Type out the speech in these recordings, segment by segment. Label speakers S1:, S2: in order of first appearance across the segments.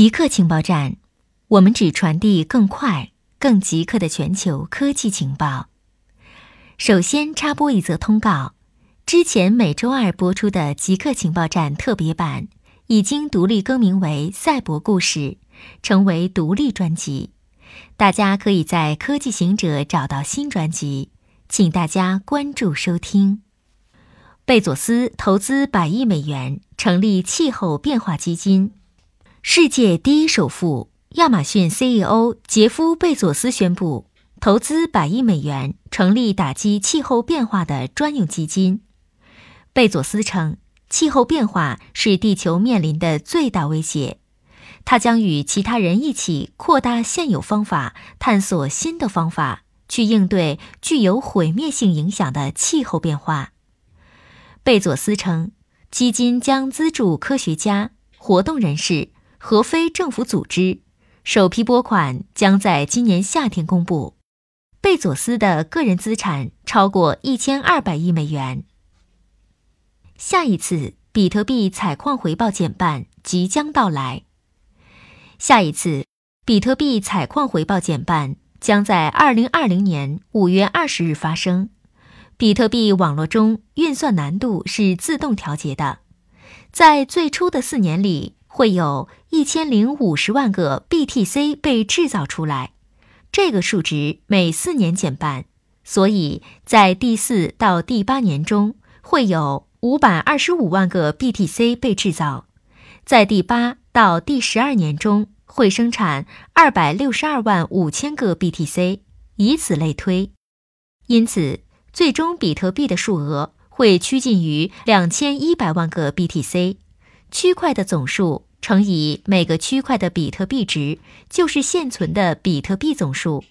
S1: 极客情报站，我们只传递更快、更极客的全球科技情报。首先插播一则通告：之前每周二播出的《极客情报站》特别版已经独立更名为《赛博故事》，成为独立专辑。大家可以在科技行者找到新专辑，请大家关注收听。贝佐斯投资百亿美元成立气候变化基金。世界第一首富亚马逊 CEO 杰夫·贝佐斯宣布投资百亿美元成立打击气候变化的专用基金。贝佐斯称，气候变化是地球面临的最大威胁，他将与其他人一起扩大现有方法，探索新的方法去应对具有毁灭性影响的气候变化。贝佐斯称，基金将资助科学家、活动人士。和非政府组织首批拨款将在今年夏天公布。贝佐斯的个人资产超过一千二百亿美元。下一次比特币采矿回报减半即将到来。下一次比特币采矿回报减半将在二零二零年五月二十日发生。比特币网络中运算难度是自动调节的，在最初的四年里。会有一千零五十万个 BTC 被制造出来，这个数值每四年减半，所以在第四到第八年中会有五百二十五万个 BTC 被制造，在第八到第十二年中会生产二百六十二万五千个 BTC，以此类推，因此最终比特币的数额会趋近于两千一百万个 BTC。区块的总数乘以每个区块的比特币值，就是现存的比特币总数。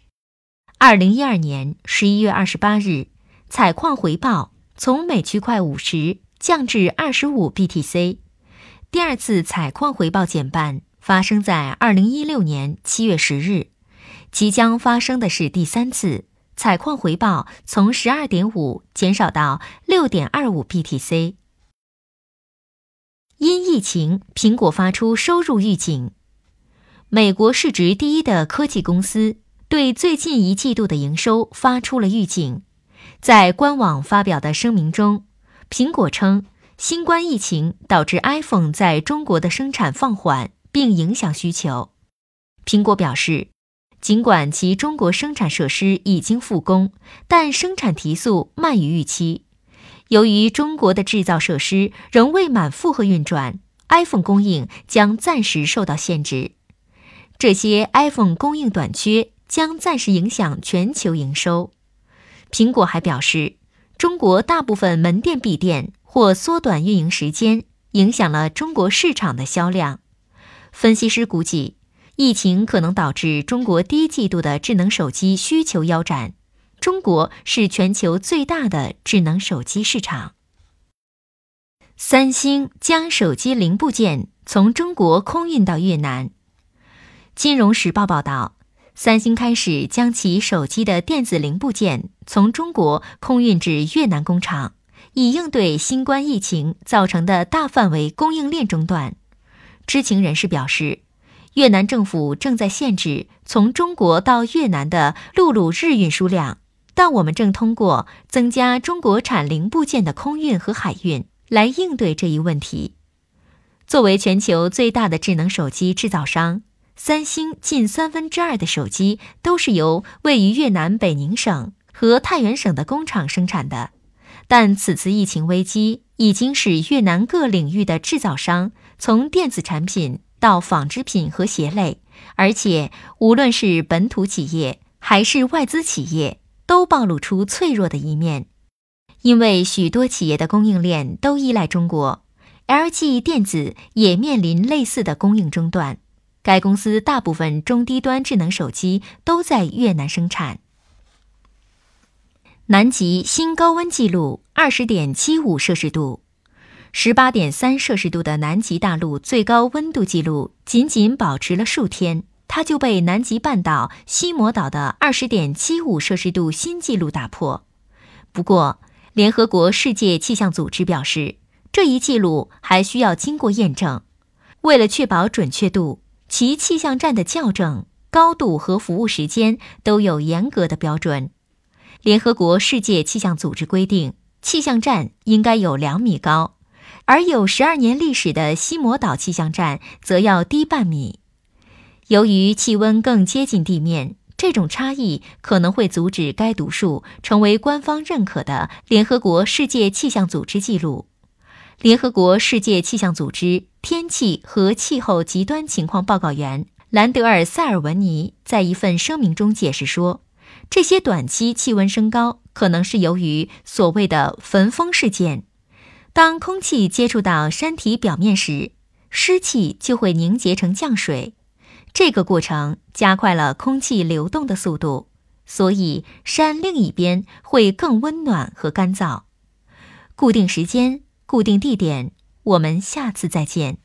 S1: 二零一二年十一月二十八日，采矿回报从每区块五十降至二十五 BTC。第二次采矿回报减半发生在二零一六年七月十日，即将发生的是第三次采矿回报从十二点五减少到六点二五 BTC。疫情，苹果发出收入预警。美国市值第一的科技公司对最近一季度的营收发出了预警。在官网发表的声明中，苹果称，新冠疫情导致 iPhone 在中国的生产放缓，并影响需求。苹果表示，尽管其中国生产设施已经复工，但生产提速慢于预期。由于中国的制造设施仍未满负荷运转，iPhone 供应将暂时受到限制。这些 iPhone 供应短缺将暂时影响全球营收。苹果还表示，中国大部分门店闭店或缩短运营时间，影响了中国市场的销量。分析师估计，疫情可能导致中国第一季度的智能手机需求腰斩。中国是全球最大的智能手机市场。三星将手机零部件从中国空运到越南。金融时报报道，三星开始将其手机的电子零部件从中国空运至越南工厂，以应对新冠疫情造成的大范围供应链中断。知情人士表示，越南政府正在限制从中国到越南的陆路日运输量。但我们正通过增加中国产零部件的空运和海运来应对这一问题。作为全球最大的智能手机制造商，三星近三分之二的手机都是由位于越南北宁省和太原省的工厂生产的。但此次疫情危机已经使越南各领域的制造商，从电子产品到纺织品和鞋类，而且无论是本土企业还是外资企业。都暴露出脆弱的一面，因为许多企业的供应链都依赖中国。LG 电子也面临类似的供应中断。该公司大部分中低端智能手机都在越南生产。南极新高温记录二十点七五摄氏度，十八点三摄氏度的南极大陆最高温度记录仅仅保持了数天。它就被南极半岛西摩岛的二十点七五摄氏度新纪录打破。不过，联合国世界气象组织表示，这一记录还需要经过验证。为了确保准确度，其气象站的校正、高度和服务时间都有严格的标准。联合国世界气象组织规定，气象站应该有两米高，而有十二年历史的西摩岛气象站则要低半米。由于气温更接近地面，这种差异可能会阻止该读数成为官方认可的联合国世界气象组织记录。联合国世界气象组织天气和气候极端情况报告员兰德尔·塞尔文尼在一份声明中解释说。这些短期气温升高可能是由于所谓的焚风事件。当空气接触到山体表面时，湿气就会凝结成降水，这个过程加快了空气流动的速度，所以山另一边会更温暖和干燥。固定时间，固定地点，我们下次再见。